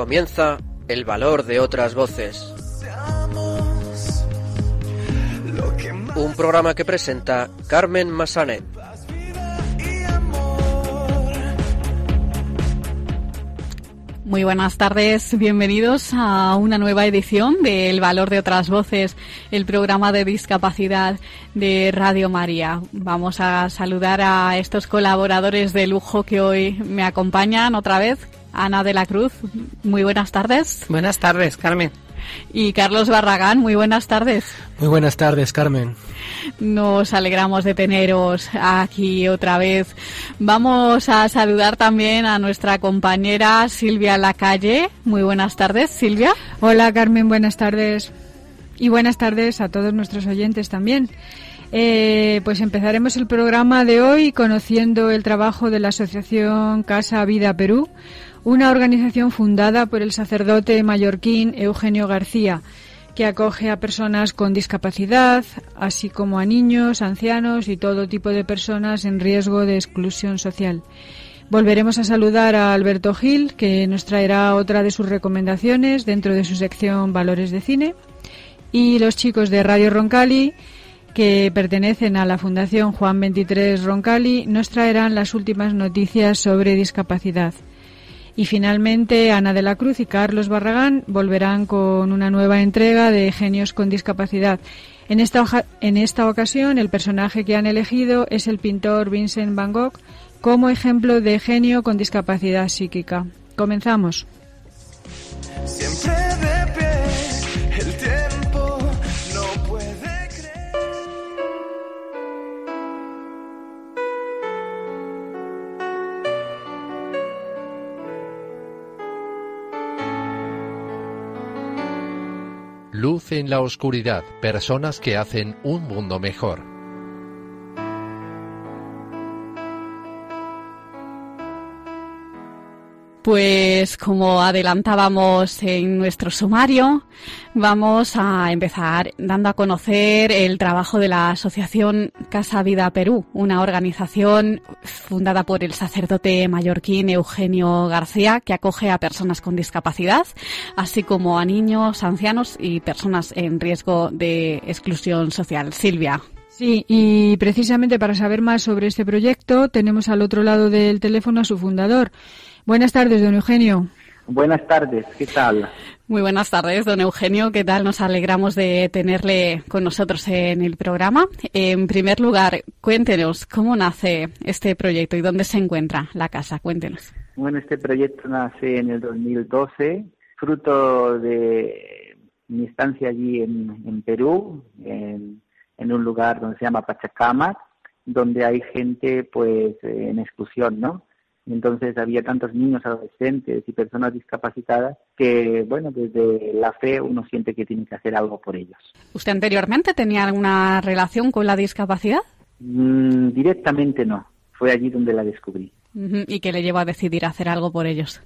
Comienza el valor de otras voces. Un programa que presenta Carmen Massanet. Muy buenas tardes, bienvenidos a una nueva edición de El Valor de otras Voces, el programa de discapacidad de Radio María. Vamos a saludar a estos colaboradores de lujo que hoy me acompañan otra vez. Ana de la Cruz, muy buenas tardes. Buenas tardes, Carmen. Y Carlos Barragán, muy buenas tardes. Muy buenas tardes, Carmen. Nos alegramos de teneros aquí otra vez. Vamos a saludar también a nuestra compañera Silvia Lacalle. Muy buenas tardes, Silvia. Hola, Carmen, buenas tardes. Y buenas tardes a todos nuestros oyentes también. Eh, pues empezaremos el programa de hoy conociendo el trabajo de la Asociación Casa Vida Perú, una organización fundada por el sacerdote mallorquín Eugenio García, que acoge a personas con discapacidad, así como a niños, ancianos y todo tipo de personas en riesgo de exclusión social. Volveremos a saludar a Alberto Gil, que nos traerá otra de sus recomendaciones dentro de su sección Valores de Cine. Y los chicos de Radio Roncali, que pertenecen a la Fundación Juan 23 Roncali, nos traerán las últimas noticias sobre discapacidad. Y finalmente, Ana de la Cruz y Carlos Barragán volverán con una nueva entrega de Genios con Discapacidad. En esta, en esta ocasión, el personaje que han elegido es el pintor Vincent Van Gogh como ejemplo de genio con discapacidad psíquica. Comenzamos. En la oscuridad, personas que hacen un mundo mejor. Pues como adelantábamos en nuestro sumario, vamos a empezar dando a conocer el trabajo de la Asociación Casa Vida Perú, una organización fundada por el sacerdote mallorquín Eugenio García, que acoge a personas con discapacidad, así como a niños, ancianos y personas en riesgo de exclusión social. Silvia. Sí, y precisamente para saber más sobre este proyecto tenemos al otro lado del teléfono a su fundador. Buenas tardes, don Eugenio. Buenas tardes, ¿qué tal? Muy buenas tardes, don Eugenio. ¿Qué tal? Nos alegramos de tenerle con nosotros en el programa. En primer lugar, cuéntenos cómo nace este proyecto y dónde se encuentra la casa. Cuéntenos. Bueno, este proyecto nace en el 2012, fruto de mi estancia allí en, en Perú, en, en, un lugar donde se llama Pachacamac, donde hay gente pues en exclusión, ¿no? Entonces había tantos niños, adolescentes y personas discapacitadas que, bueno, desde la fe uno siente que tiene que hacer algo por ellos. ¿Usted anteriormente tenía alguna relación con la discapacidad? Mm, directamente no. Fue allí donde la descubrí. ¿Y qué le llevó a decidir hacer algo por ellos?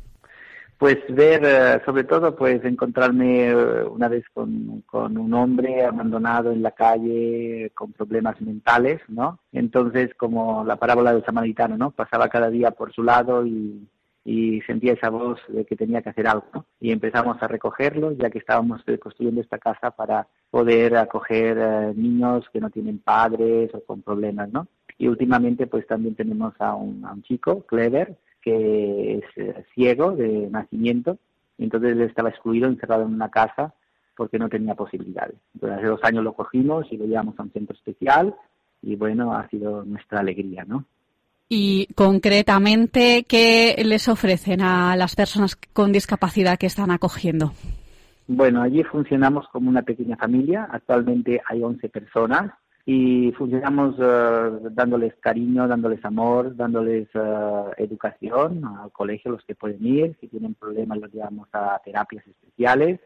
Pues ver, sobre todo, pues encontrarme una vez con, con, un hombre abandonado en la calle con problemas mentales, ¿no? Entonces, como la parábola del samaritano, ¿no? Pasaba cada día por su lado y, y sentía esa voz de que tenía que hacer algo. Y empezamos a recogerlo, ya que estábamos construyendo esta casa para poder acoger eh, niños que no tienen padres o con problemas, ¿no? Y últimamente, pues también tenemos a un, a un chico, Clever, que es eh, ciego de nacimiento, y entonces estaba excluido, encerrado en una casa, porque no tenía posibilidades. Entonces hace dos años lo cogimos y lo llevamos a un centro especial, y bueno, ha sido nuestra alegría, ¿no? Y concretamente, ¿qué les ofrecen a las personas con discapacidad que están acogiendo? Bueno, allí funcionamos como una pequeña familia. Actualmente hay 11 personas y funcionamos uh, dándoles cariño, dándoles amor, dándoles uh, educación al colegio, los que pueden ir, si tienen problemas los llevamos a terapias especiales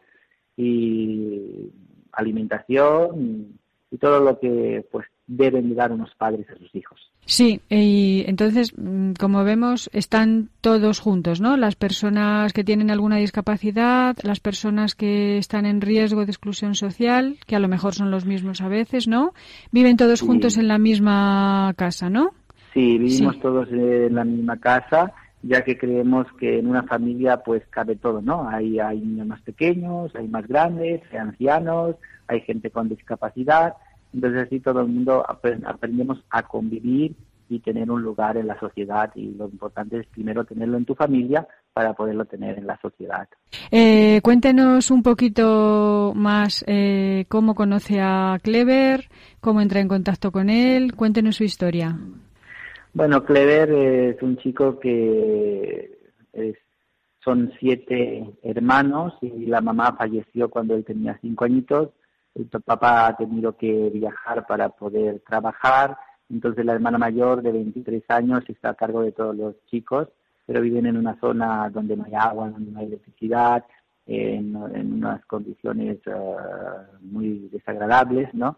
y alimentación y, todo lo que pues deben dar unos padres a sus hijos. Sí, y entonces, como vemos, están todos juntos, ¿no? Las personas que tienen alguna discapacidad, las personas que están en riesgo de exclusión social, que a lo mejor son los mismos a veces, ¿no? Viven todos Sí. juntos en la misma casa, ¿no? Sí, vivimos Sí. todos en la misma casa ya que creemos que en una familia pues cabe todo, ¿no? Hay, hay niños más pequeños, hay más grandes, hay ancianos, hay gente con discapacidad, entonces así todo el mundo aprendemos a convivir y tener un lugar en la sociedad y lo importante es primero tenerlo en tu familia para poderlo tener en la sociedad. Eh, cuéntenos un poquito más eh, cómo conoce a Clever, cómo entra en contacto con él, cuéntenos su historia. Bueno, Clever es un chico que son siete hermanos y la mamá falleció cuando él tenía cinco añitos. El papá ha tenido que viajar para poder trabajar entonces la hermana mayor de 23 años está a cargo de todos los chicos, pero viven en una zona donde no hay agua, donde no hay electricidad, en, unas condiciones eh, muy desagradables, ¿no?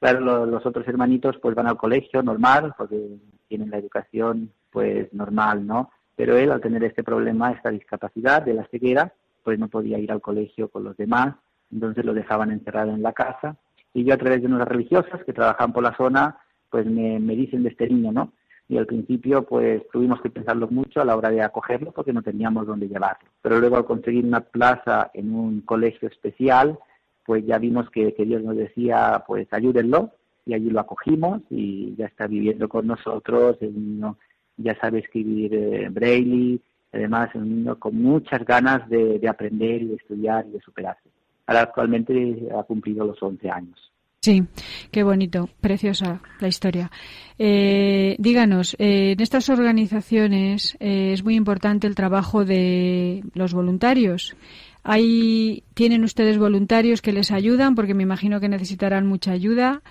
Claro, los otros hermanitos pues van al colegio normal, porque tienen la educación pues normal, ¿no? Pero él al tener este problema, esta discapacidad de la ceguera, pues no podía ir al colegio con los demás, entonces lo dejaban encerrado en la casa. Y yo a través de unas religiosas que trabajan por la zona, pues me, dicen de este niño, ¿no? Y al principio, pues tuvimos que pensarlo mucho a la hora de acogerlo porque no teníamos dónde llevarlo. Pero luego al conseguir una plaza en un colegio especial, pues ya vimos que, Dios nos decía, pues ayúdenlo, y allí lo acogimos y ya está viviendo con nosotros, el niño ya sabe escribir eh, además es un niño con muchas ganas de, de aprender y de estudiar y de superarse. Ahora actualmente ha cumplido los 11 años. Sí, qué bonito, preciosa la historia. Eh, díganos, eh, en estas organizaciones eh, es muy importante el trabajo de los voluntarios. ¿Hay, ¿Tienen ustedes voluntarios que les ayudan? Porque me imagino que necesitarán mucha ayuda.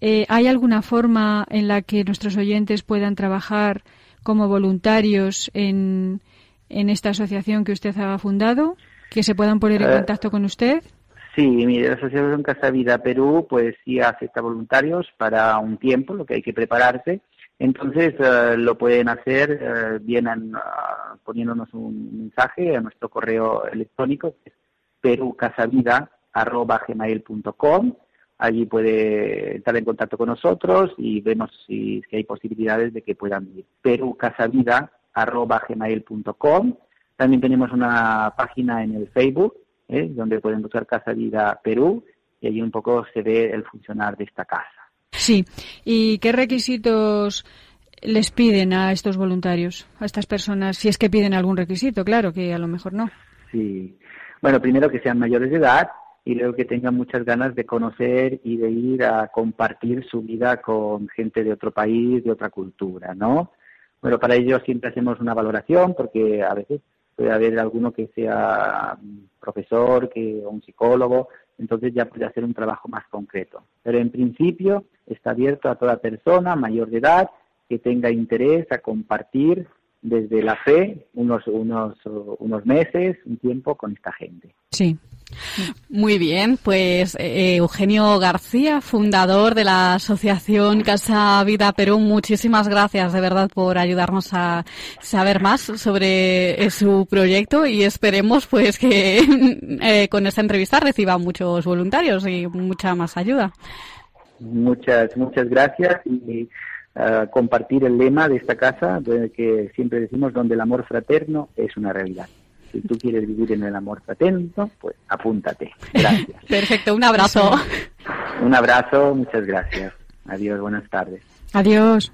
¿Hay alguna forma en la que nuestros oyentes puedan trabajar como voluntarios en esta asociación que usted ha fundado? ¿Que se puedan poner en contacto con usted? Sí, mi la Asociación Casa Vida Perú pues sí acepta voluntarios para un tiempo, lo que hay que prepararse. Entonces eh, lo pueden hacer eh, bien ah, poniéndonos un mensaje a nuestro correo electrónico, que es perucasavida.gmail.com. Allí puede estar en contacto con nosotros y vemos si, hay posibilidades de que puedan ir. perucasavida.gmail.com. También tenemos una página en el Facebook ¿eh? donde pueden buscar Casa Vida Perú y allí un poco se ve el funcionar de esta casa. Sí, ¿y qué requisitos les piden a estos voluntarios, a estas personas, si es que piden algún requisito, claro, que a lo mejor no? Sí, bueno, primero que sean mayores de edad y luego que tengan muchas ganas de conocer y de ir a compartir su vida con gente de otro país, de otra cultura, ¿no? Bueno, para ello siempre hacemos una valoración porque a veces puede haber alguno que sea profesor, que un psicólogo, entonces ya puede hacer un trabajo más concreto. Pero en principio está abierto a toda persona mayor de edad que tenga interés a compartir desde la fe unos, unos, unos meses, un tiempo con esta gente. Sí. Muy bien, pues eh, Eugenio García, fundador de la Asociación Casa Vida Perú, muchísimas gracias de verdad por ayudarnos a saber más sobre eh, su proyecto y esperemos pues que eh, con esta entrevista reciba muchos voluntarios y mucha más ayuda. Muchas, muchas gracias y compartir el lema de esta casa, que siempre decimos donde el amor fraterno es una realidad. Si tú quieres vivir en el amor fraterno, pues apúntate. Gracias. Perfecto, un abrazo. Un abrazo, muchas gracias. Adiós, buenas tardes. Adiós.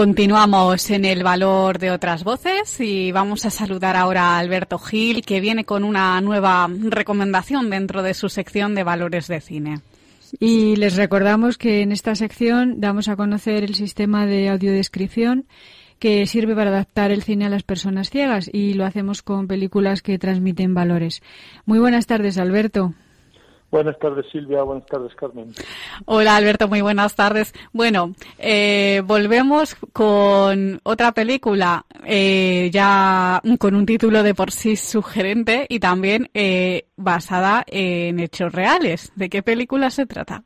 Continuamos en el valor de otras voces y vamos a saludar ahora a Alberto Gil, que viene con una nueva recomendación dentro de su sección de valores de cine. Y les recordamos que en esta sección damos a conocer el sistema de audiodescripción que sirve para adaptar el cine a las personas ciegas y lo hacemos con películas que transmiten valores. Muy buenas tardes, Alberto. Buenas tardes, Silvia. Buenas tardes, Carmen. Hola, Alberto. Muy buenas tardes. Bueno, eh, volvemos con otra película eh, ya con un título de por sí sugerente y también eh, basada en hechos reales. ¿De qué película se trata?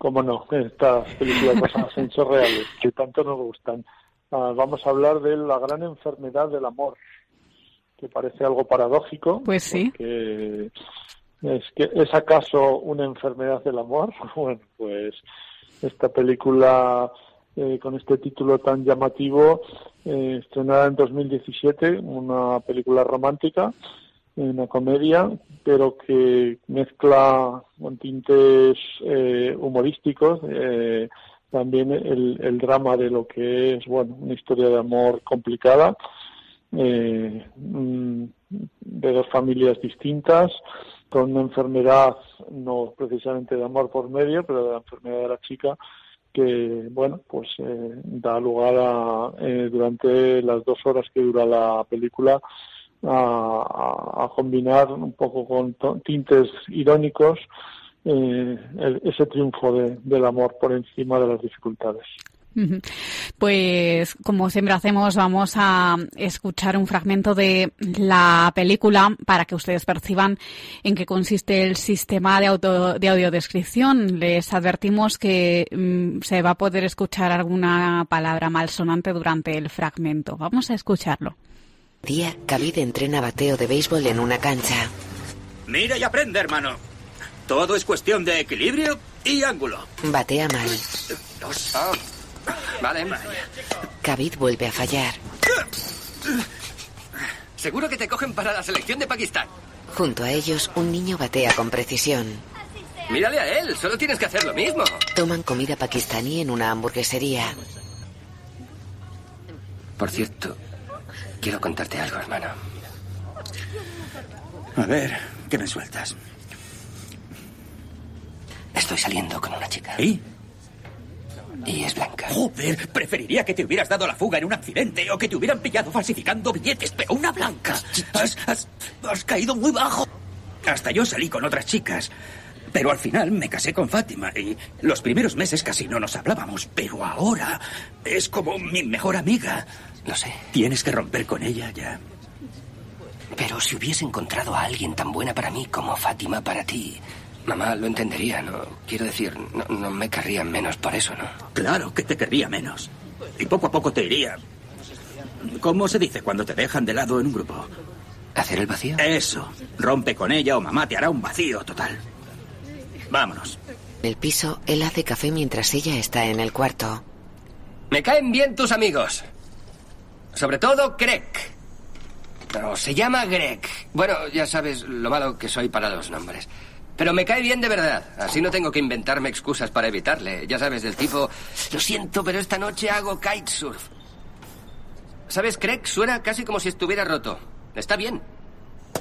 cómo no, estas películas basadas en hechos reales, que tanto nos gustan. Ah, vamos a hablar de la gran enfermedad del amor, que parece algo paradójico. Pues sí. Es que es acaso una enfermedad del amor. Bueno, pues esta película eh, con este título tan llamativo, eh, estrenada en 2017, una película romántica, una comedia, pero que mezcla con tintes eh, humorísticos también el, el, drama de lo que es bueno una historia de amor complicada mm, de dos familias distintas con una enfermedad no precisamente de amor por medio pero de la enfermedad de la chica que bueno pues eh, da lugar a eh, durante las dos horas que dura la película a, a, combinar un poco con tintes irónicos eh, ese triunfo de, del amor por encima de las dificultades. Pues como siempre hacemos, vamos a escuchar un fragmento de la película para que ustedes perciban en qué consiste el sistema de, auto, de audiodescripción. Les advertimos que mm, se va a poder escuchar alguna palabra malsonante durante el fragmento. Vamos a escucharlo. Día, David entrena bateo de béisbol en una cancha. Mira y aprende, hermano. Todo es cuestión de equilibrio y ángulo. Batea mal. Dos. Ah. Vale. Khabib vuelve a fallar. Seguro que te cogen para la selección de Pakistán. Junto a ellos, un niño batea con precisión. Mírale a él, solo tienes que hacer lo mismo. Toman comida pakistaní en una hamburguesería. Por cierto, quiero contarte algo, hermano. A ver, ¿qué me sueltas? Estoy saliendo con una chica. ¿Y? Y es blanca. Joder, preferiría que te hubieras dado la fuga en un accidente o que te hubieran pillado falsificando billetes, pero una blanca. Has, has, caído muy bajo. Hasta yo salí con otras chicas. Pero al final me casé con Fátima y los primeros meses casi no nos hablábamos. Pero ahora es como mi mejor amiga. Lo sé. Tienes que romper con ella ya. Pero si hubiese encontrado a alguien tan buena para mí como Fátima para ti, Mamá lo entendería, ¿no? Quiero decir, no, me querría menos por eso, ¿no? Claro que te querría menos. Y poco a poco te iría. ¿Cómo se dice cuando te dejan de lado en un grupo? ¿Hacer el vacío? Eso. Rompe con ella o mamá te hará un vacío total. Vámonos. En el piso, él hace café mientras ella está en el cuarto. Me caen bien tus amigos. Sobre todo Greg. No, se llama Greg. Bueno, ya sabes lo malo que soy para los nombres. Pero me cae bien de verdad. Así no tengo que inventarme excusas para evitarle. Ya sabes, del tipo, lo siento, pero esta noche hago kitesurf. ¿Sabes? Craig suena casi como si estuviera roto. Está bien.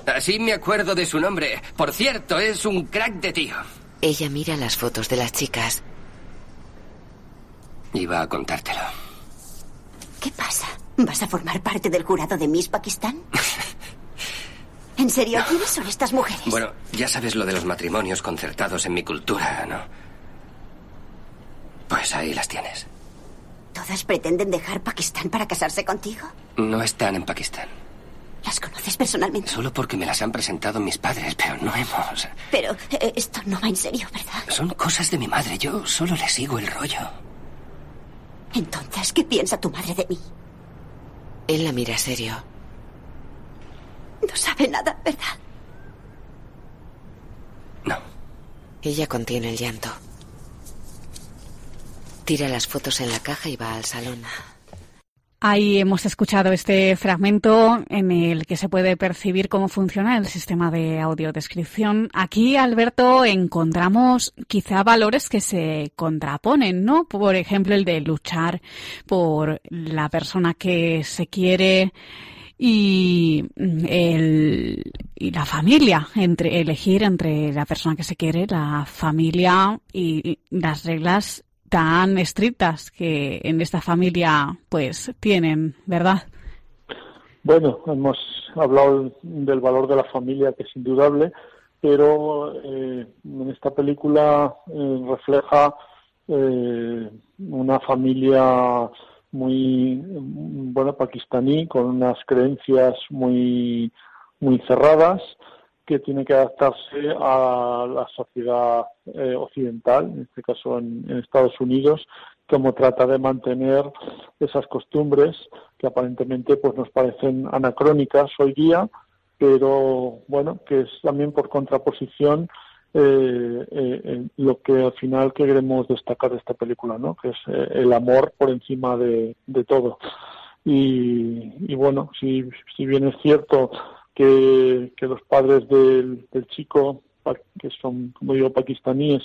Así me acuerdo de su nombre. Por cierto, es un crack de tío. Ella mira las fotos de las chicas. Iba a contártelo. ¿Qué pasa? ¿Vas a formar parte del jurado de Miss Pakistán? ¿En serio? ¿Quiénes son estas mujeres? Bueno, ya sabes lo de los matrimonios concertados en mi cultura, ¿no? Pues ahí las tienes. ¿Todas pretenden dejar Pakistán para casarse contigo? No están en Pakistán. ¿Las conoces personalmente? Solo porque me las han presentado mis padres, pero no hemos... Pero eh, esto no va en serio, ¿verdad? Son cosas de mi madre. Yo solo le sigo el rollo. Entonces, ¿qué piensa tu madre de mí? Él la mira serio. No sabe nada, ¿verdad? No. Ella contiene el llanto. Tira las fotos en la caja y va al salón. Ahí hemos escuchado este fragmento en el que se puede percibir cómo funciona el sistema de audiodescripción. Aquí, Alberto, encontramos quizá valores que se contraponen, ¿no? Por ejemplo, el de luchar por la persona que se quiere, y, mm, el, y la familia, entre elegir entre la persona que se quiere, la familia y las reglas tan estrictas que en esta familia pues tienen, ¿verdad? Bueno, hemos hablado del valor de la familia que es indudable, pero eh, en esta película eh, refleja eh, una familia muy bueno pakistaní con unas creencias muy muy cerradas que tiene que adaptarse a la sociedad eh, occidental, en este caso en, Estados Unidos, como trata de mantener esas costumbres que aparentemente pues nos parecen anacrónicas hoy día, pero bueno, que es también por contraposición eh, eh, lo que al final queremos destacar de esta película, ¿no? Que es el amor por encima de, todo. Y, bueno, si, si bien es cierto que, los padres del, chico, que son, como digo, pakistaníes,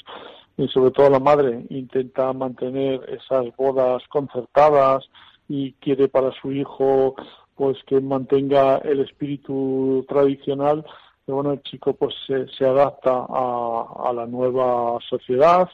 y sobre todo la madre, intenta mantener esas bodas concertadas y quiere para su hijo pues que mantenga el espíritu tradicional, pero bueno, el chico pues se, adapta a, a, la nueva sociedad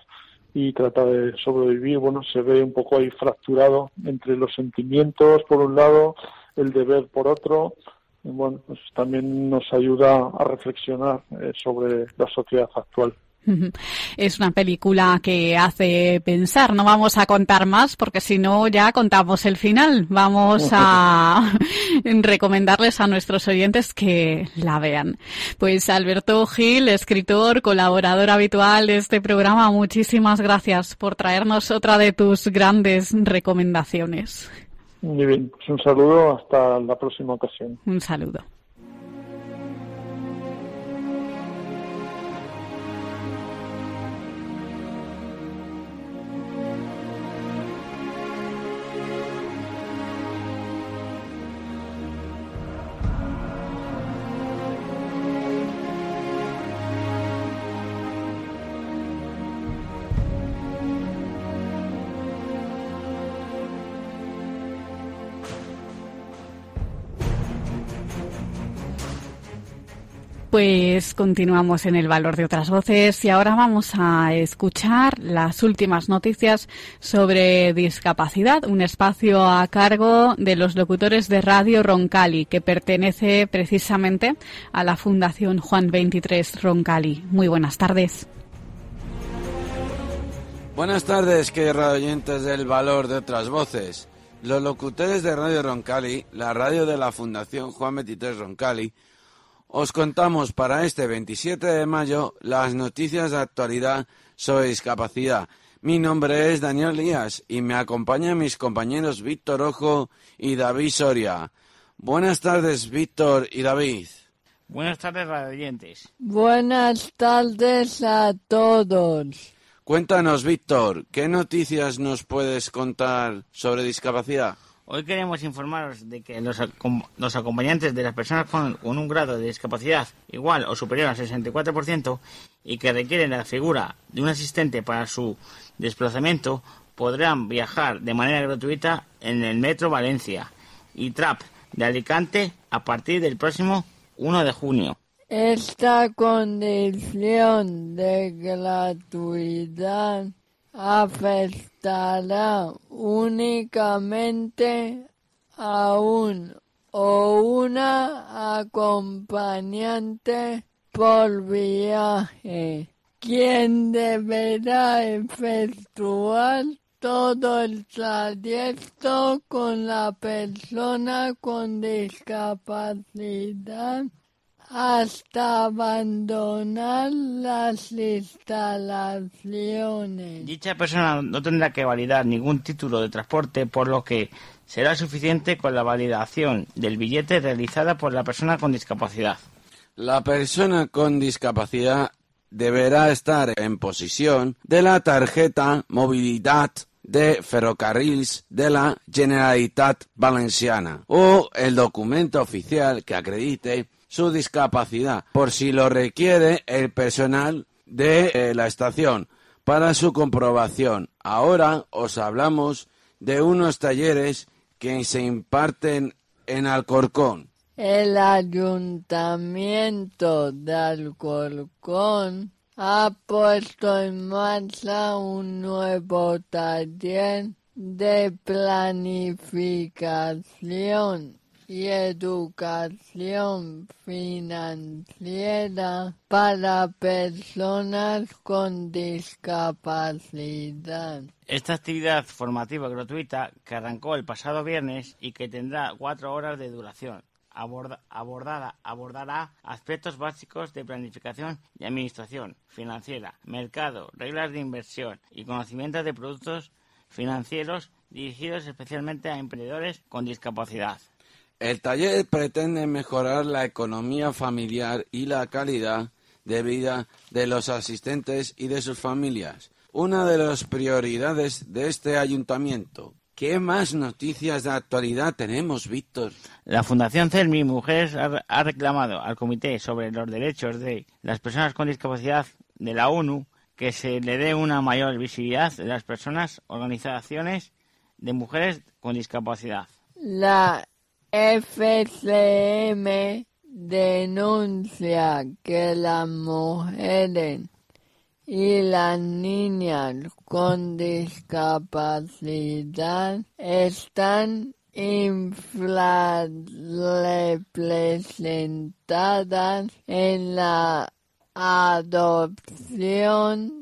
y trata de sobrevivir, bueno, se ve un poco ahí fracturado entre los sentimientos por un lado, el deber por otro, bueno, pues también nos ayuda a reflexionar eh, sobre la sociedad actual. Es una película que hace pensar. No vamos a contar más porque si no ya contamos el final. Vamos a recomendarles a nuestros oyentes que la vean. Pues Alberto Gil, escritor, colaborador habitual de este programa, muchísimas gracias por traernos otra de tus grandes recomendaciones. Muy bien, pues un saludo, hasta la próxima ocasión. Un saludo. Pues continuamos en el valor de otras voces y ahora vamos a escuchar las últimas noticias sobre discapacidad, un espacio a cargo de los locutores de Radio Roncali, que pertenece precisamente a la Fundación Juan 23 Roncali. Muy buenas tardes. Buenas tardes, queridos oyentes del valor de otras voces. Los locutores de Radio Roncali, la radio de la Fundación Juan 23 Roncali, os contamos para este 27 de mayo las noticias de actualidad sobre discapacidad. Mi nombre es Daniel Díaz y me acompañan mis compañeros Víctor Ojo y David Soria. Buenas tardes, Víctor y David. Buenas tardes, radiantes. Buenas tardes a todos. Cuéntanos, Víctor, ¿qué noticias nos puedes contar sobre discapacidad? Hoy queremos informaros de que los, acompañantes de las personas con, un grado de discapacidad igual o superior al 64% y que requieren la figura de un asistente para su desplazamiento podrán viajar de manera gratuita en el Metro Valencia y TRAP de Alicante a partir del próximo 1 de junio. Esta condición de gratuidad afectará únicamente a un o una acompañante por viaje, quien deberá efectuar todo el trayecto con la persona con discapacidad hasta abandonar las instalaciones. Dicha persona no tendrá que validar ningún título de transporte, por lo que será suficiente con la validación del billete realizada por la persona con discapacidad. La persona con discapacidad deberá estar en posesión de la tarjeta movilidad de ferrocarriles de la Generalitat Valenciana o el documento oficial que acredite su discapacidad, por si lo requiere el personal de eh, la estación para su comprobación. Ahora os hablamos de unos talleres que se imparten en Alcorcón. El ayuntamiento de Alcorcón ha puesto en marcha un nuevo taller de planificación y educación financiera para personas con discapacidad. Esta actividad formativa gratuita que arrancó el pasado viernes y que tendrá cuatro horas de duración abordará aspectos básicos de planificación y administración financiera, mercado, reglas de inversión y conocimientos de productos financieros dirigidos especialmente a emprendedores con discapacidad. El taller pretende mejorar la economía familiar y la calidad de vida de los asistentes y de sus familias. Una de las prioridades de este ayuntamiento. ¿Qué más noticias de actualidad tenemos, Víctor? La Fundación CELMI Mujeres ha, ha reclamado al Comité sobre los Derechos de las Personas con Discapacidad de la ONU que se le dé una mayor visibilidad de las personas, organizaciones de mujeres con discapacidad. La FCM denuncia que las mujeres y las niñas con discapacidad están infrarrepresentadas en la adopción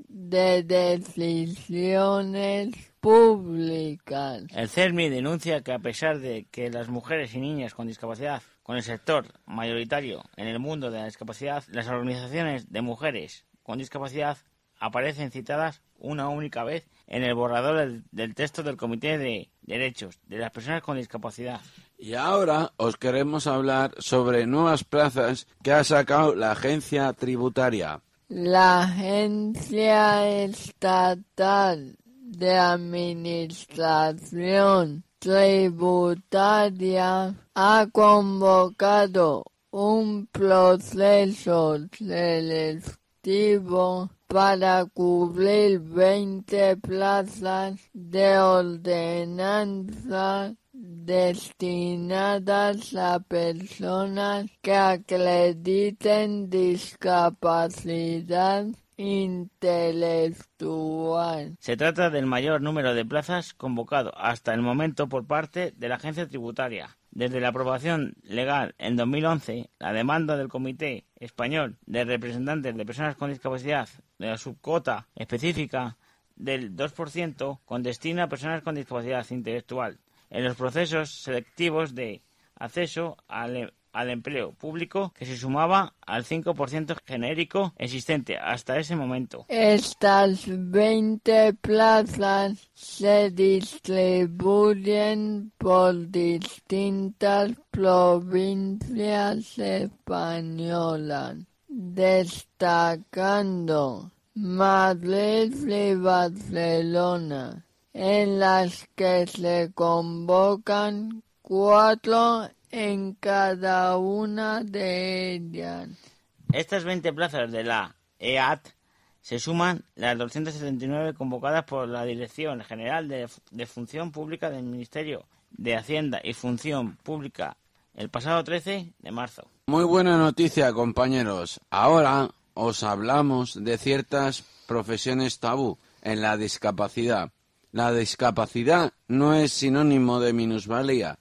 de decisiones públicas. El CERMI denuncia que a pesar de que las mujeres y niñas con discapacidad con el sector mayoritario en el mundo de la discapacidad, las organizaciones de mujeres con discapacidad aparecen citadas una única vez en el borrador del, del texto del Comité de Derechos de las Personas con Discapacidad. Y ahora os queremos hablar sobre nuevas plazas que ha sacado la agencia tributaria. La Agencia Estatal de Administración Tributaria ha convocado un proceso selectivo para cubrir 20 plazas de ordenanza destinadas a personas que acrediten discapacidad intelectual. Se trata del mayor número de plazas convocado hasta el momento por parte de la agencia tributaria. Desde la aprobación legal en 2011, la demanda del Comité Español de Representantes de Personas con Discapacidad de la subcota específica del 2% con destino a personas con discapacidad intelectual en los procesos selectivos de acceso al, al empleo público que se sumaba al 5% genérico existente hasta ese momento. Estas 20 plazas se distribuyen por distintas provincias españolas, destacando Madrid y Barcelona, en las que se convocan cuatro en cada una de ellas. Estas 20 plazas de la EAT se suman las 279 convocadas por la Dirección General de, de, Función Pública del Ministerio de Hacienda y Función Pública el pasado 13 de marzo. Muy buena noticia, compañeros. Ahora os hablamos de ciertas profesiones tabú en la discapacidad. La discapacidad no es sinónimo de minusvalía,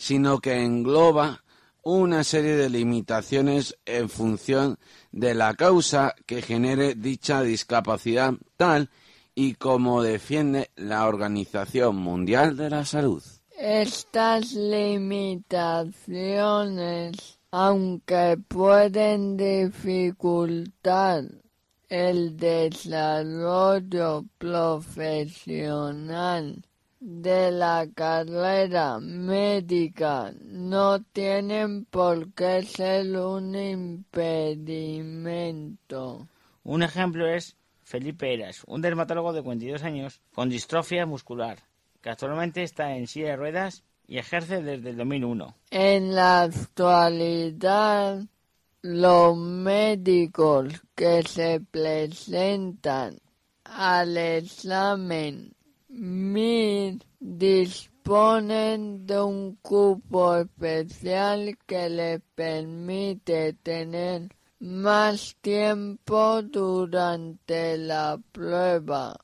sino que engloba una serie de limitaciones en función de la causa que genere dicha discapacidad tal y como defiende la Organización Mundial de la Salud. Estas limitaciones, aunque pueden dificultar el desarrollo profesional de la carrera médica no tienen por qué ser un impedimento. Un ejemplo es Felipe Eras, un dermatólogo de 42 años con distrofia muscular, que actualmente está en silla de ruedas y ejerce desde el 2001. En la actualidad, los médicos que se presentan al examen MIR disponen de un cupo especial que les permite tener más tiempo durante la prueba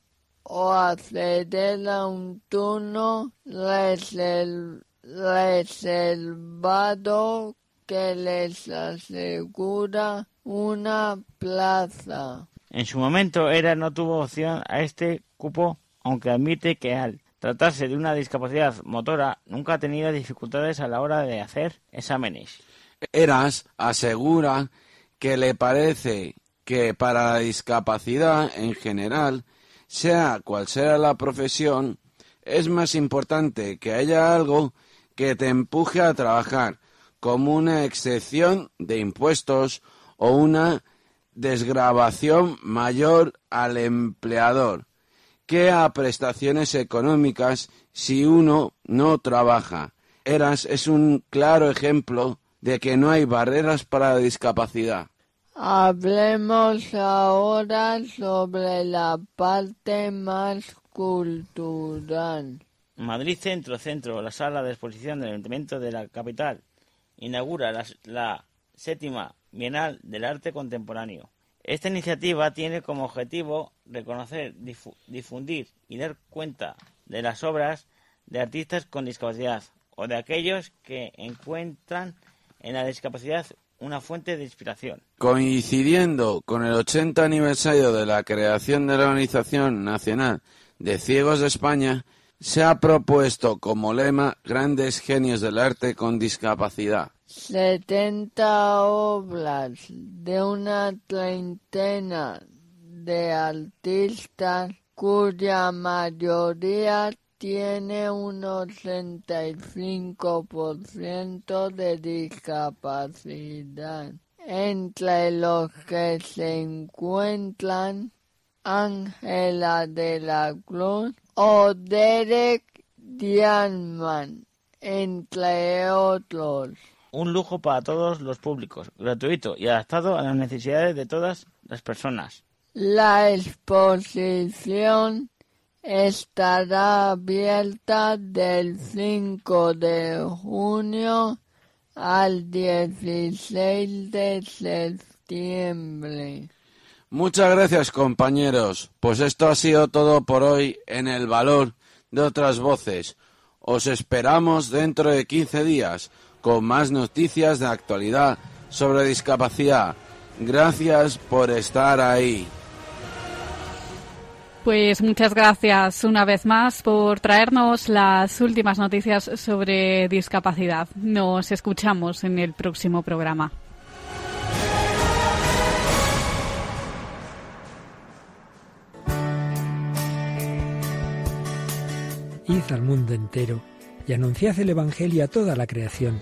o acceder a un turno reserv reservado que les asegura una plaza. En su momento, ERA no tuvo opción a este cupo, aunque admite que al tratarse de una discapacidad motora, nunca ha tenido dificultades a la hora de hacer exámenes. Eras asegura que le parece que para la discapacidad en general, sea cual sea la profesión, es más importante que haya algo que te empuje a trabajar, como una excepción de impuestos o una desgrabación mayor al empleador que a prestaciones económicas si uno no trabaja. Eras es un claro ejemplo de que no hay barreras para la discapacidad. Hablemos ahora sobre la parte más cultural. Madrid Centro, Centro, la sala de exposición del Ayuntamiento de la capital, inaugura la, la séptima Bienal del Arte Contemporáneo. Esta iniciativa tiene como objetivo reconocer, difundir y dar cuenta de las obras de artistas con discapacidad o de aquellos que encuentran en la discapacidad una fuente de inspiración. Coincidiendo con el 80 aniversario de la creación de la Organización Nacional de Ciegos de España, se ha propuesto como lema Grandes Genios del Arte con Discapacidad. 70 obras de una treintena de artistas cuya mayoría tiene un 85% de discapacidad, entre los que se encuentran Ángela de la Cruz o Derek Diamond, entre otros. Un lujo para todos los públicos, gratuito y adaptado a las necesidades de todas las personas. La exposición estará abierta del 5 de junio al 16 de septiembre. Muchas gracias compañeros, pues esto ha sido todo por hoy en el valor de otras voces. Os esperamos dentro de 15 días con más noticias de actualidad sobre discapacidad. Gracias por estar ahí. Pues muchas gracias una vez más por traernos las últimas noticias sobre discapacidad. Nos escuchamos en el próximo programa. Id al mundo entero y anunciad el Evangelio a toda la creación,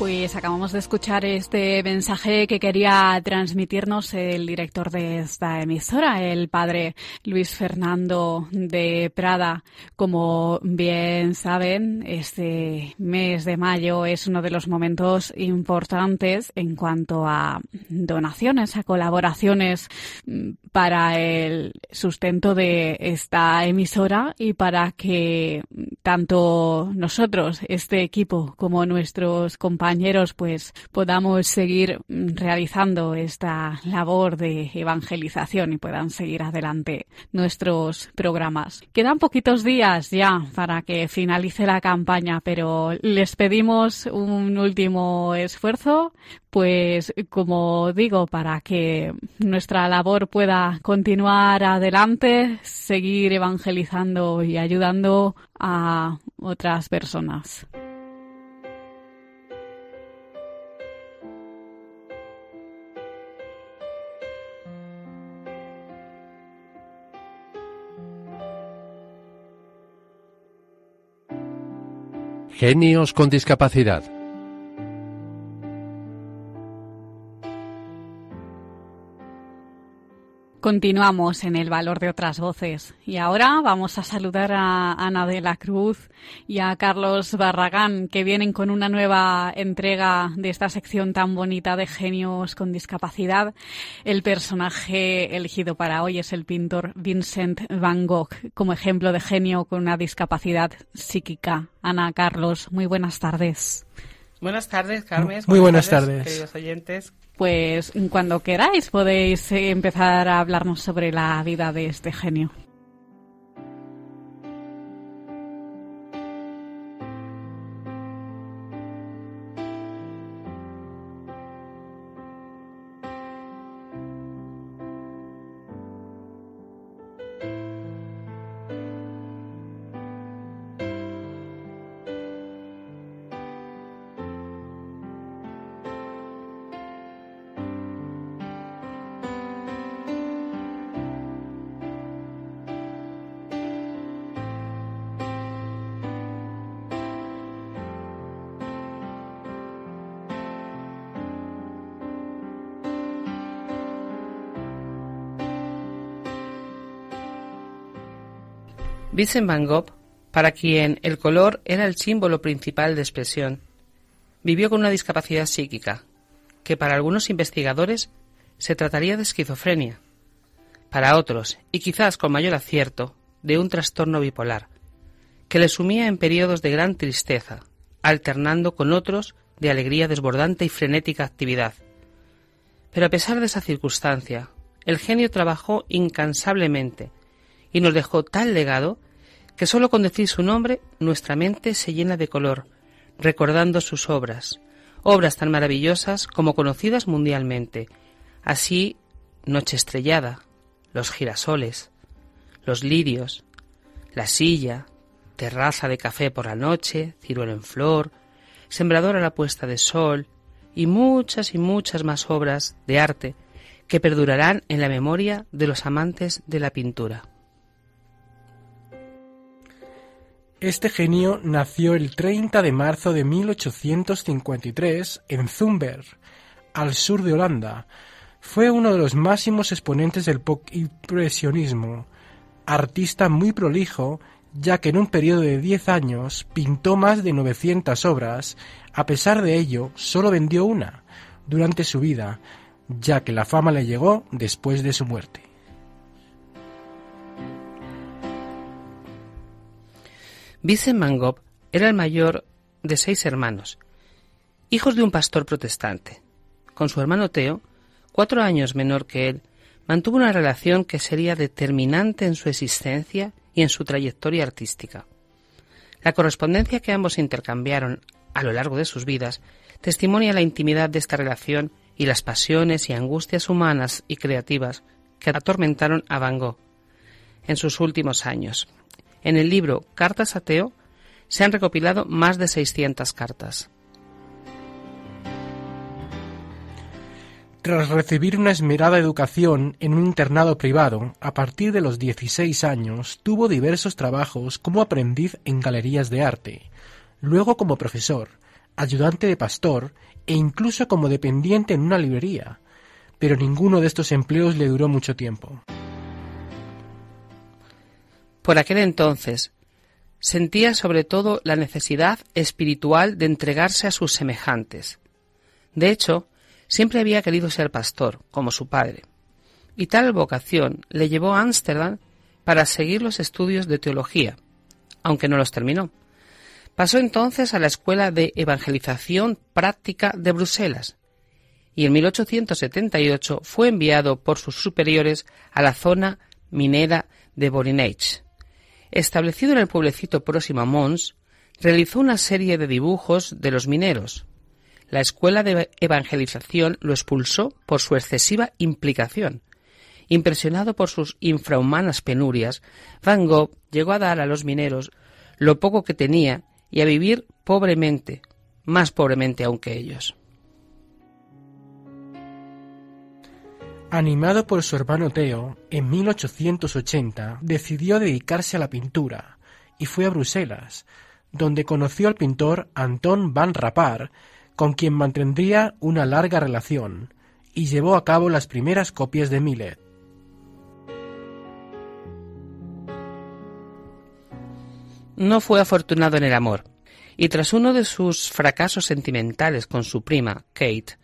Pues acabamos de escuchar este mensaje que quería transmitirnos el director de esta emisora, el padre Luis Fernando de Prada. Como bien saben, este mes de mayo es uno de los momentos importantes en cuanto a donaciones, a colaboraciones mm, para el sustento de esta emisora y para que tanto nosotros, este equipo, como nuestros compañeros, pues podamos seguir realizando esta labor de evangelización y puedan seguir adelante nuestros programas. Quedan poquitos días ya para que finalice la campaña, pero les pedimos un último esfuerzo, pues como digo, para que nuestra labor pueda continuar adelante, seguir evangelizando y ayudando a otras personas. Genios con discapacidad. Continuamos en el valor de otras voces y ahora vamos a saludar a Ana de la Cruz y a Carlos Barragán que vienen con una nueva entrega de esta sección tan bonita de genios con discapacidad. El personaje elegido para hoy es el pintor Vincent Van Gogh como ejemplo de genio con una discapacidad psíquica. Ana, Carlos, muy buenas tardes. Buenas tardes, Carmen. Muy buenas tardes. Queridos oyentes, pues cuando queráis podéis eh, empezar a hablarnos sobre la vida de este genio. Vincent Van Gogh, para quien el color era el símbolo principal de expresión, vivió con una discapacidad psíquica, que para algunos investigadores se trataría de esquizofrenia, para otros, y quizás con mayor acierto, de un trastorno bipolar, que le sumía en periodos de gran tristeza, alternando con otros de alegría desbordante y frenética actividad. Pero a pesar de esa circunstancia, el genio trabajó incansablemente y nos dejó tal legado que solo con decir su nombre nuestra mente se llena de color, recordando sus obras, obras tan maravillosas como conocidas mundialmente, así Noche estrellada, Los girasoles, Los lirios, La silla, Terraza de café por la noche, Ciruelo en flor, Sembrador a la puesta de sol, y muchas y muchas más obras de arte que perdurarán en la memoria de los amantes de la pintura. Este genio nació el 30 de marzo de 1853 en Zumber, al sur de Holanda. Fue uno de los máximos exponentes del impresionismo, artista muy prolijo, ya que en un periodo de 10 años pintó más de 900 obras, a pesar de ello solo vendió una durante su vida, ya que la fama le llegó después de su muerte. Vincent Van Gogh era el mayor de seis hermanos, hijos de un pastor protestante. Con su hermano Theo, cuatro años menor que él, mantuvo una relación que sería determinante en su existencia y en su trayectoria artística. La correspondencia que ambos intercambiaron a lo largo de sus vidas testimonia la intimidad de esta relación y las pasiones y angustias humanas y creativas que atormentaron a Van Gogh en sus últimos años, en el libro Cartas a Teo se han recopilado más de 600 cartas. Tras recibir una esmerada educación en un internado privado, a partir de los 16 años tuvo diversos trabajos como aprendiz en galerías de arte, luego como profesor, ayudante de pastor e incluso como dependiente en una librería, pero ninguno de estos empleos le duró mucho tiempo. Por aquel entonces, sentía sobre todo la necesidad espiritual de entregarse a sus semejantes. De hecho, siempre había querido ser pastor, como su padre, y tal vocación le llevó a Ámsterdam para seguir los estudios de teología, aunque no los terminó. Pasó entonces a la Escuela de Evangelización Práctica de Bruselas y en 1878 fue enviado por sus superiores a la zona minera de Borinage, Establecido en el pueblecito próximo a Mons, realizó una serie de dibujos de los mineros. La escuela de evangelización lo expulsó por su excesiva implicación. Impresionado por sus infrahumanas penurias, Van Gogh llegó a dar a los mineros lo poco que tenía y a vivir pobremente, más pobremente aún que ellos. Animado por su hermano Theo, en 1880 decidió dedicarse a la pintura y fue a Bruselas, donde conoció al pintor Anton van Rappard, con quien mantendría una larga relación, y llevó a cabo las primeras copias de Millet. No fue afortunado en el amor, y tras uno de sus fracasos sentimentales con su prima, Kate,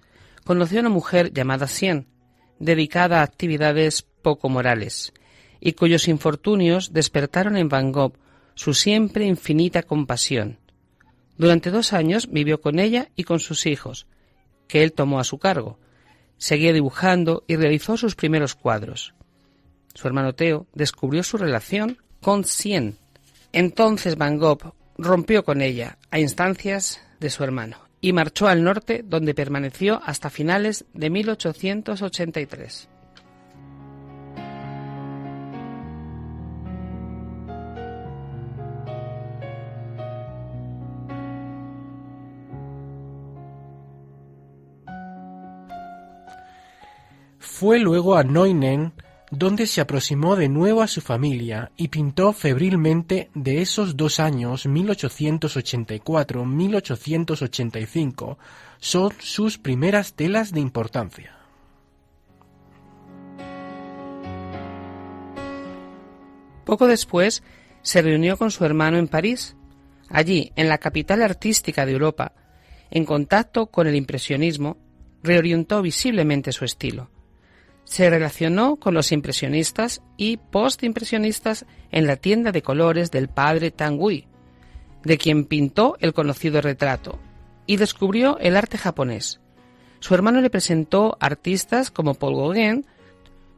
conoció a una mujer llamada Sien, dedicada a actividades poco morales, y cuyos infortunios despertaron en Van Gogh su siempre infinita compasión. Durante dos años vivió con ella y con sus hijos, que él tomó a su cargo. Seguía dibujando y realizó sus primeros cuadros. Su hermano Theo descubrió su relación con Sien. Entonces Van Gogh rompió con ella a instancias de su hermano y marchó al norte donde permaneció hasta finales de 1883. Fue luego a Neunen donde se aproximó de nuevo a su familia y pintó febrilmente de esos dos años 1884-1885 son sus primeras telas de importancia. Poco después se reunió con su hermano en París. Allí, en la capital artística de Europa, en contacto con el impresionismo, reorientó visiblemente su estilo se relacionó con los impresionistas y postimpresionistas en la tienda de colores del padre Tanguy, de quien pintó el conocido retrato, y descubrió el arte japonés. Su hermano le presentó artistas como Paul Gauguin,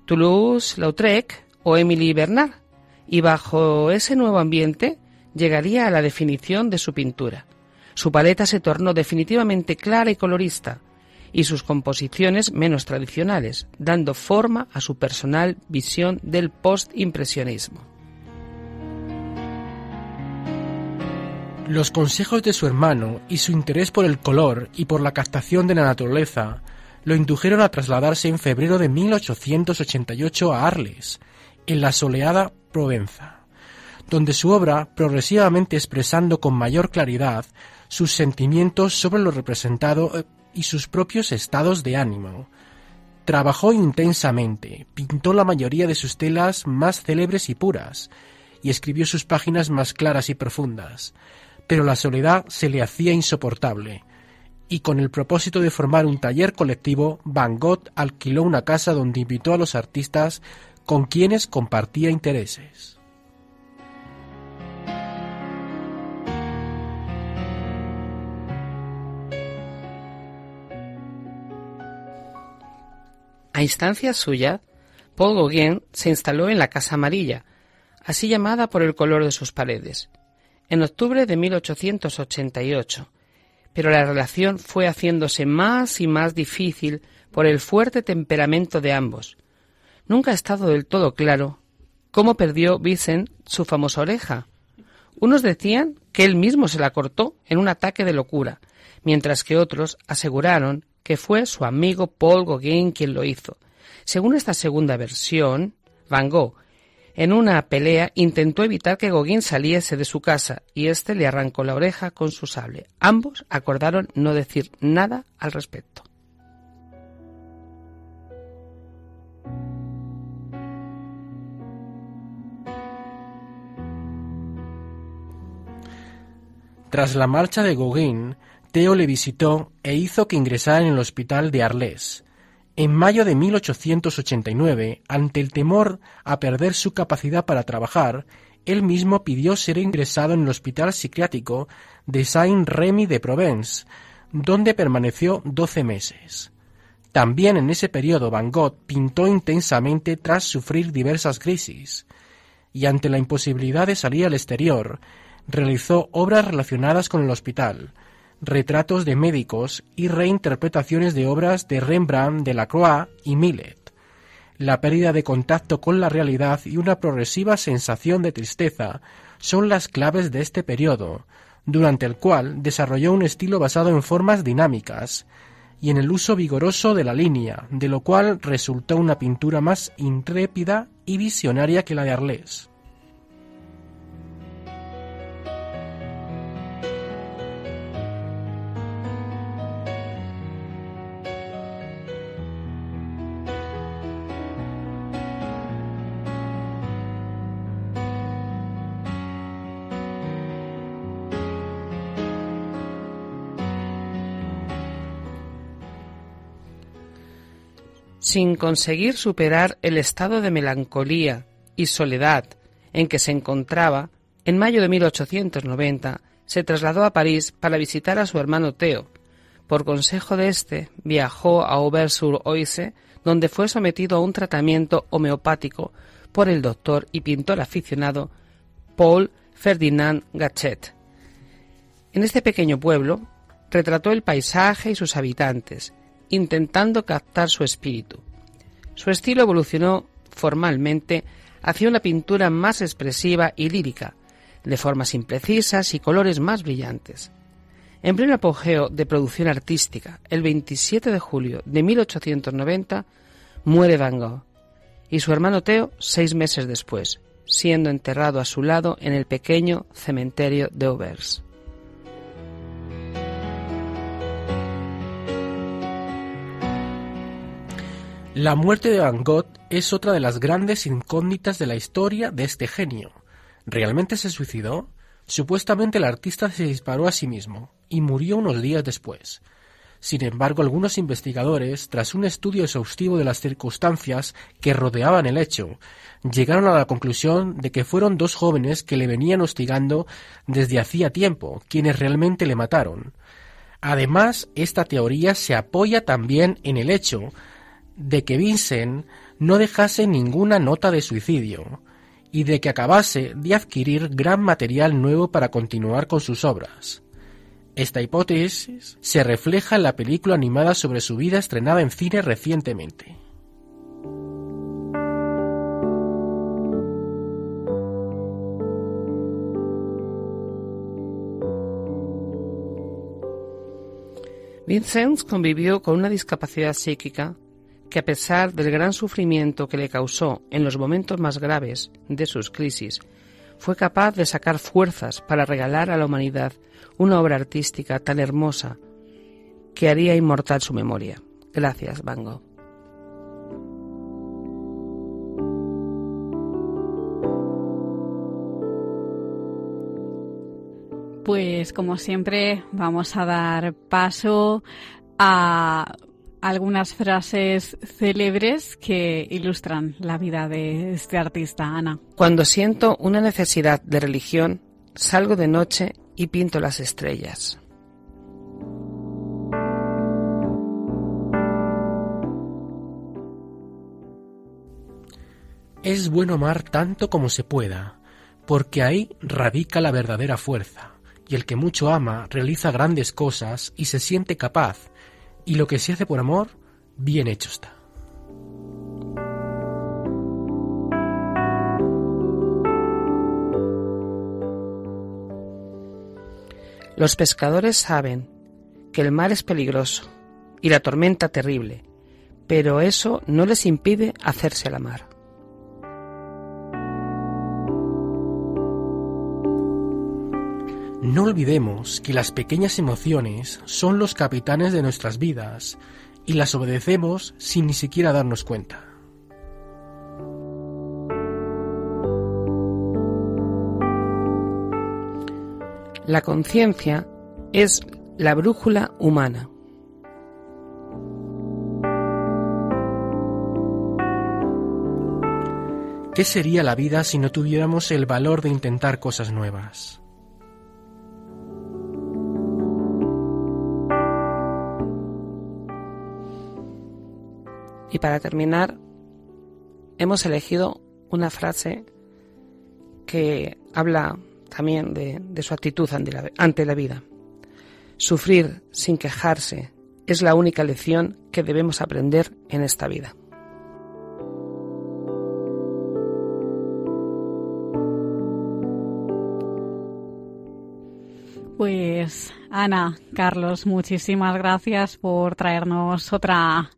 Toulouse-Lautrec o Émilie Bernard, y bajo ese nuevo ambiente llegaría a la definición de su pintura. Su paleta se tornó definitivamente clara y colorista, y sus composiciones menos tradicionales, dando forma a su personal visión del postimpresionismo. Los consejos de su hermano y su interés por el color y por la captación de la naturaleza lo indujeron a trasladarse en febrero de 1888 a Arles, en la soleada Provenza, donde su obra, progresivamente expresando con mayor claridad sus sentimientos sobre lo representado eh, y sus propios estados de ánimo. Trabajó intensamente, pintó la mayoría de sus telas más célebres y puras, y escribió sus páginas más claras y profundas, pero la soledad se le hacía insoportable, y con el propósito de formar un taller colectivo, Van Gogh alquiló una casa donde invitó a los artistas con quienes compartía intereses. A instancia suya, Paul Gauguin se instaló en la Casa Amarilla, así llamada por el color de sus paredes, en octubre de 1888, pero la relación fue haciéndose más y más difícil por el fuerte temperamento de ambos. Nunca ha estado del todo claro cómo perdió Vincent su famosa oreja. Unos decían que él mismo se la cortó en un ataque de locura, mientras que otros aseguraron que fue su amigo Paul Gauguin quien lo hizo. Según esta segunda versión, Van Gogh, en una pelea, intentó evitar que Gauguin saliese de su casa y éste le arrancó la oreja con su sable. Ambos acordaron no decir nada al respecto. Tras la marcha de Gauguin, Le visitó e hizo que ingresara en el hospital de Arles. En mayo de 1889, ante el temor a perder su capacidad para trabajar, él mismo pidió ser ingresado en el hospital psiquiátrico de Saint-Rémy de Provence, donde permaneció doce meses. También en ese periodo Van Gogh pintó intensamente tras sufrir diversas crisis, y ante la imposibilidad de salir al exterior, realizó obras relacionadas con el hospital, retratos de médicos y reinterpretaciones de obras de Rembrandt, Delacroix y Millet. La pérdida de contacto con la realidad y una progresiva sensación de tristeza son las claves de este periodo, durante el cual desarrolló un estilo basado en formas dinámicas y en el uso vigoroso de la línea, de lo cual resultó una pintura más intrépida y visionaria que la de Arles. Sin conseguir superar el estado de melancolía y soledad en que se encontraba, en mayo de 1890 se trasladó a París para visitar a su hermano Theo. Por consejo de este, viajó a Auvers-sur-Oise, donde fue sometido a un tratamiento homeopático por el doctor y pintor aficionado Paul Ferdinand Gachet. En este pequeño pueblo retrató el paisaje y sus habitantes, intentando captar su espíritu. Su estilo evolucionó formalmente hacia una pintura más expresiva y lírica, de formas imprecisas y colores más brillantes. En pleno apogeo de producción artística, el 27 de julio de 1890, muere Van Gogh y su hermano Theo seis meses después, siendo enterrado a su lado en el pequeño cementerio de Auvers. La muerte de Van Gogh es otra de las grandes incógnitas de la historia de este genio. ¿Realmente se suicidó? Supuestamente el artista se disparó a sí mismo y murió unos días después. Sin embargo, algunos investigadores, tras un estudio exhaustivo de las circunstancias que rodeaban el hecho, llegaron a la conclusión de que fueron dos jóvenes que le venían hostigando desde hacía tiempo, quienes realmente le mataron. Además, esta teoría se apoya también en el hecho de que Vincent no dejase ninguna nota de suicidio y de que acabase de adquirir gran material nuevo para continuar con sus obras. Esta hipótesis se refleja en la película animada sobre su vida estrenada en cine recientemente. Vincent convivió con una discapacidad psíquica a pesar del gran sufrimiento que le causó en los momentos más graves de sus crisis, fue capaz de sacar fuerzas para regalar a la humanidad una obra artística tan hermosa que haría inmortal su memoria. Gracias, Van Gogh. Pues como siempre vamos a dar paso a algunas frases célebres que ilustran la vida de este artista, Ana. Cuando siento una necesidad de religión, salgo de noche y pinto las estrellas. Es bueno amar tanto como se pueda, porque ahí radica la verdadera fuerza, y el que mucho ama realiza grandes cosas y se siente capaz y lo que se hace por amor, bien hecho está. Los pescadores saben que el mar es peligroso y la tormenta terrible, pero eso no les impide hacerse a la mar. No olvidemos que las pequeñas emociones son los capitanes de nuestras vidas y las obedecemos sin ni siquiera darnos cuenta. La conciencia es la brújula humana. ¿Qué sería la vida si no tuviéramos el valor de intentar cosas nuevas? Y para terminar, hemos elegido una frase que habla también de, su actitud ante la, ante la vida. Sufrir sin quejarse es la única lección que debemos aprender en esta vida. Pues Ana, Carlos, muchísimas gracias por traernos otra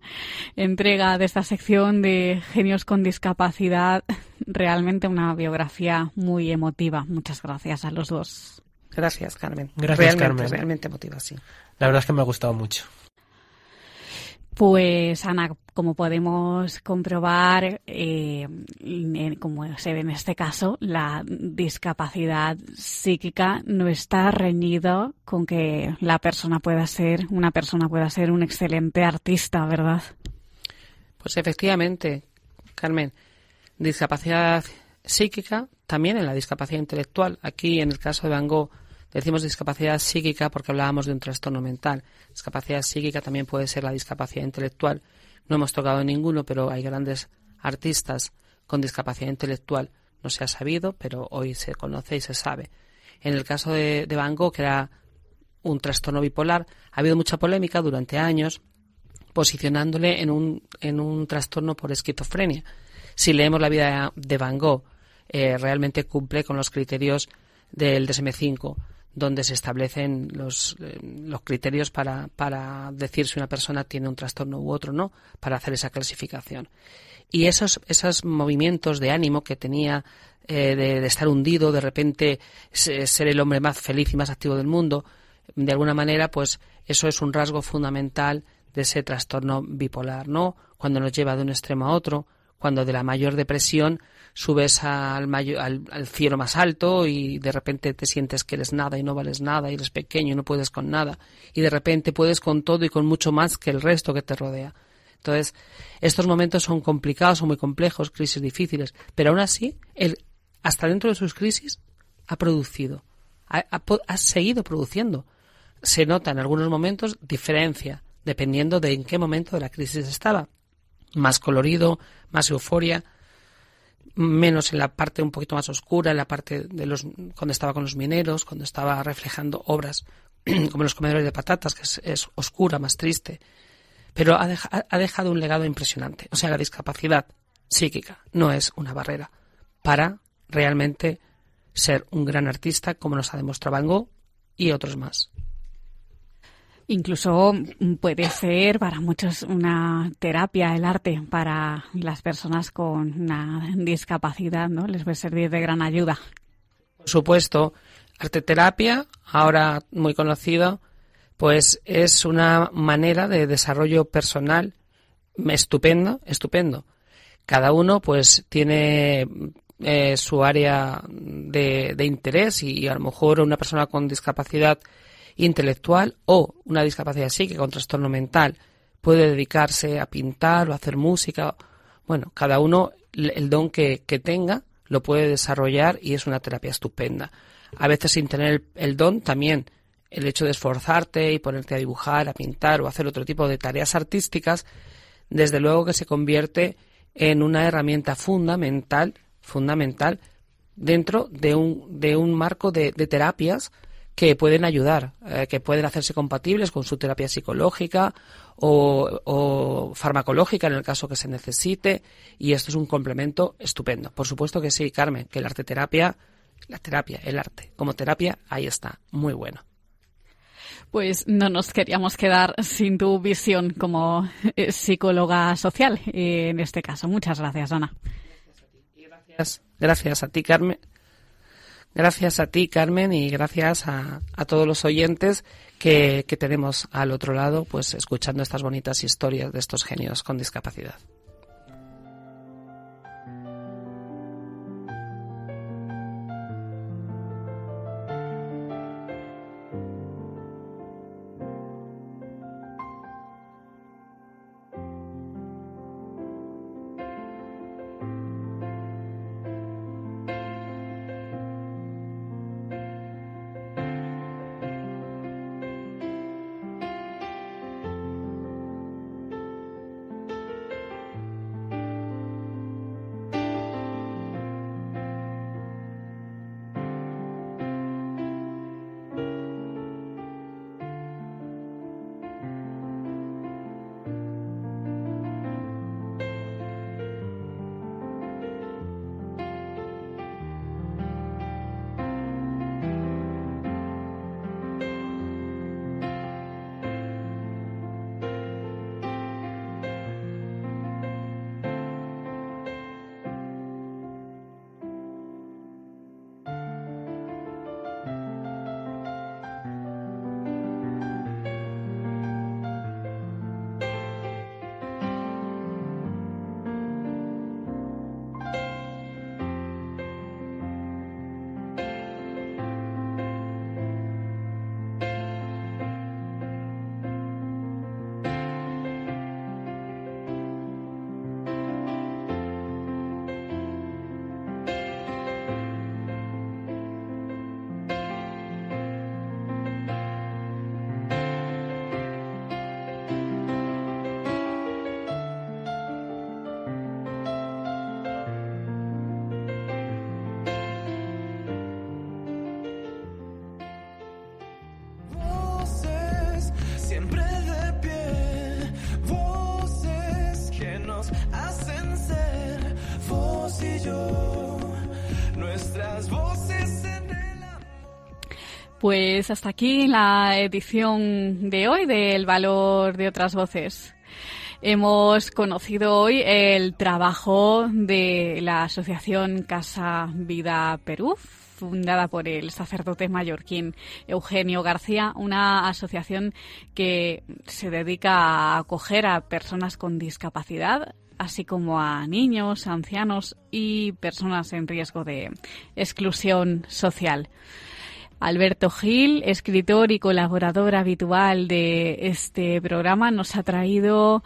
entrega de esta sección de Genios con Discapacidad. Realmente una biografía muy emotiva. Muchas gracias a los dos. Gracias, Carmen. Gracias, realmente, Carmen. Realmente emotiva, sí. La verdad es que me ha gustado mucho. Pues Ana, como podemos comprobar, eh, como se ve en este caso, la discapacidad psíquica no está reñido con que la persona pueda ser, una persona pueda ser un excelente artista, ¿verdad? Pues efectivamente, Carmen, discapacidad psíquica, también en la discapacidad intelectual. Aquí, en el caso de Van Gogh, decimos discapacidad psíquica porque hablábamos de un trastorno mental. Discapacidad psíquica también puede ser la discapacidad intelectual. No hemos tocado ninguno, pero hay grandes artistas con discapacidad intelectual. No se ha sabido, pero hoy se conoce y se sabe. En el caso de, Van Gogh, que era un trastorno bipolar, ha habido mucha polémica durante años posicionándole en un, en un trastorno por esquizofrenia. Si leemos la vida de Van Gogh, eh, realmente cumple con los criterios del DSM-5, donde se establecen los, eh, los criterios para, para decir si una persona tiene un trastorno u otro no, para hacer esa clasificación. Y esos, esos movimientos de ánimo que tenía eh, de, de, estar hundido, de repente ser el hombre más feliz y más activo del mundo, de alguna manera, pues eso es un rasgo fundamental de ese trastorno bipolar, ¿no? Cuando nos lleva de un extremo a otro, cuando de la mayor depresión subes al, al, cielo más alto y de repente te sientes que eres nada y no vales nada y eres pequeño y no puedes con nada y de repente puedes con todo y con mucho más que el resto que te rodea. Entonces, estos momentos son complicados, son muy complejos, crisis difíciles, pero aún así, él, hasta dentro de sus crisis, ha producido, ha, ha seguido produciendo. Se nota en algunos momentos diferencia, dependiendo de en qué momento de la crisis estaba. Más colorido, más euforia, menos en la parte un poquito más oscura, en la parte de los cuando estaba con los mineros, cuando estaba reflejando obras como los comedores de patatas, que es, oscura, más triste. Pero ha, ha dejado un legado impresionante. O sea, la discapacidad psíquica no es una barrera para realmente ser un gran artista, como nos ha demostrado Van Gogh y otros más. Incluso puede ser para muchos una terapia el arte para las personas con una discapacidad, ¿no? Les puede servir de gran ayuda. Por supuesto, arte terapia, ahora muy conocido, pues es una manera de desarrollo personal estupendo, estupendo. Cada uno pues tiene eh, su área de, interés y, y a lo mejor una persona con discapacidad intelectual o una discapacidad psíquica, un trastorno mental, puede dedicarse a pintar o hacer música. Bueno, cada uno el don que, que tenga lo puede desarrollar y es una terapia estupenda. A veces sin tener el, el, don también el hecho de esforzarte y ponerte a dibujar, a pintar o hacer otro tipo de tareas artísticas, desde luego que se convierte en una herramienta fundamental, fundamental dentro de un, de un marco de, de terapias que pueden ayudar, eh, que pueden hacerse compatibles con su terapia psicológica o, o, farmacológica en el caso que se necesite y esto es un complemento estupendo. Por supuesto que sí, Carmen, que la arte terapia, la terapia, el arte como terapia, ahí está, muy bueno. Pues no nos queríamos quedar sin tu visión como eh, psicóloga social eh, en este caso. Muchas gracias, Ana. Gracias, gracias a ti, Carmen. Gracias a ti, Carmen, y gracias a, todos los oyentes que tenemos al otro lado, pues escuchando estas bonitas historias de estos genios con discapacidad. Pues hasta aquí la edición de hoy del valor de otras voces. Hemos conocido hoy el trabajo de la Asociación Casa Vida Perú, fundada por el sacerdote mallorquín Eugenio García, una asociación que se dedica a acoger a personas con discapacidad, así como a niños, ancianos y personas en riesgo de exclusión social. Alberto Gil, escritor y colaborador habitual de este programa, nos ha traído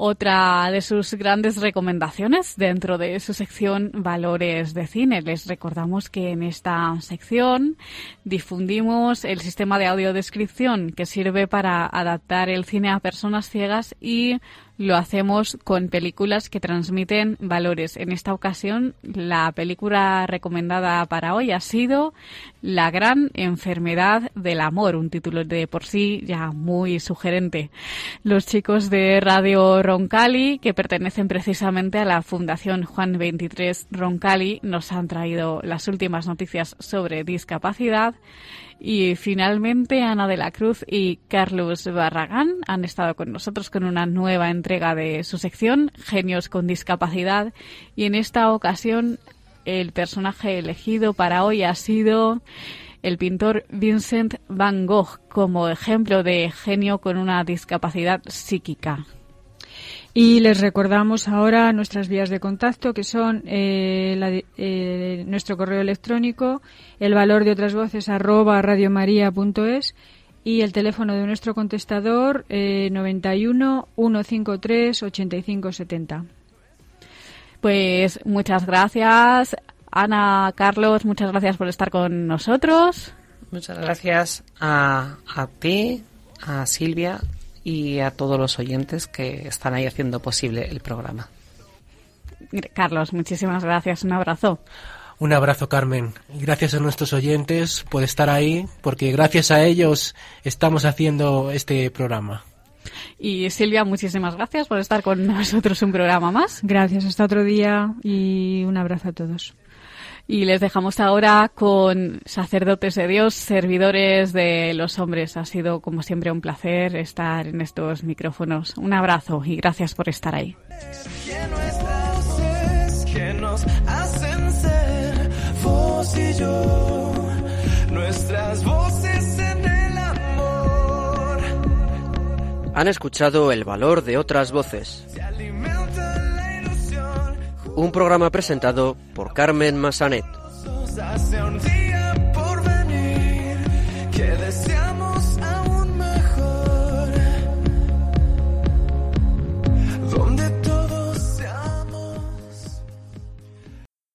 otra de sus grandes recomendaciones dentro de su sección Valores de Cine. Les recordamos que en esta sección difundimos el sistema de audiodescripción que sirve para adaptar el cine a personas ciegas y lo hacemos con películas que transmiten valores. En esta ocasión, la película recomendada para hoy ha sido La gran enfermedad del amor, un título de por sí ya muy sugerente. Los chicos de Radio Roncali, que pertenecen precisamente a la Fundación Juan 23 Roncali, nos han traído las últimas noticias sobre discapacidad y finalmente Ana de la Cruz y Carlos Barragán han estado con nosotros con una nueva entrega de su sección, Genios con Discapacidad. Y en esta ocasión el personaje elegido para hoy ha sido el pintor Vincent Van Gogh como ejemplo de genio con una discapacidad psíquica. Y les recordamos ahora nuestras vías de contacto, que son eh, eh, nuestro correo electrónico, el valor de otras voces arroba radiomaria.es y el teléfono de nuestro contestador eh, 91 153 8570. Pues muchas gracias, Ana, Carlos, muchas gracias por estar con nosotros. Muchas gracias a, a ti, a Silvia y a todos los oyentes que están ahí haciendo posible el programa. Carlos, muchísimas gracias. Un abrazo. Un abrazo, Carmen. Gracias a nuestros oyentes por estar ahí, porque gracias a ellos estamos haciendo este programa. Y Silvia, muchísimas gracias por estar con nosotros un programa más. Gracias, hasta otro día y un abrazo a todos. Y les dejamos ahora con sacerdotes de Dios, servidores de los hombres. Ha sido, como siempre, un placer estar en estos micrófonos. Un abrazo y gracias por estar ahí. Han escuchado el valor de otras voces un programa presentado por Carmen Massanet.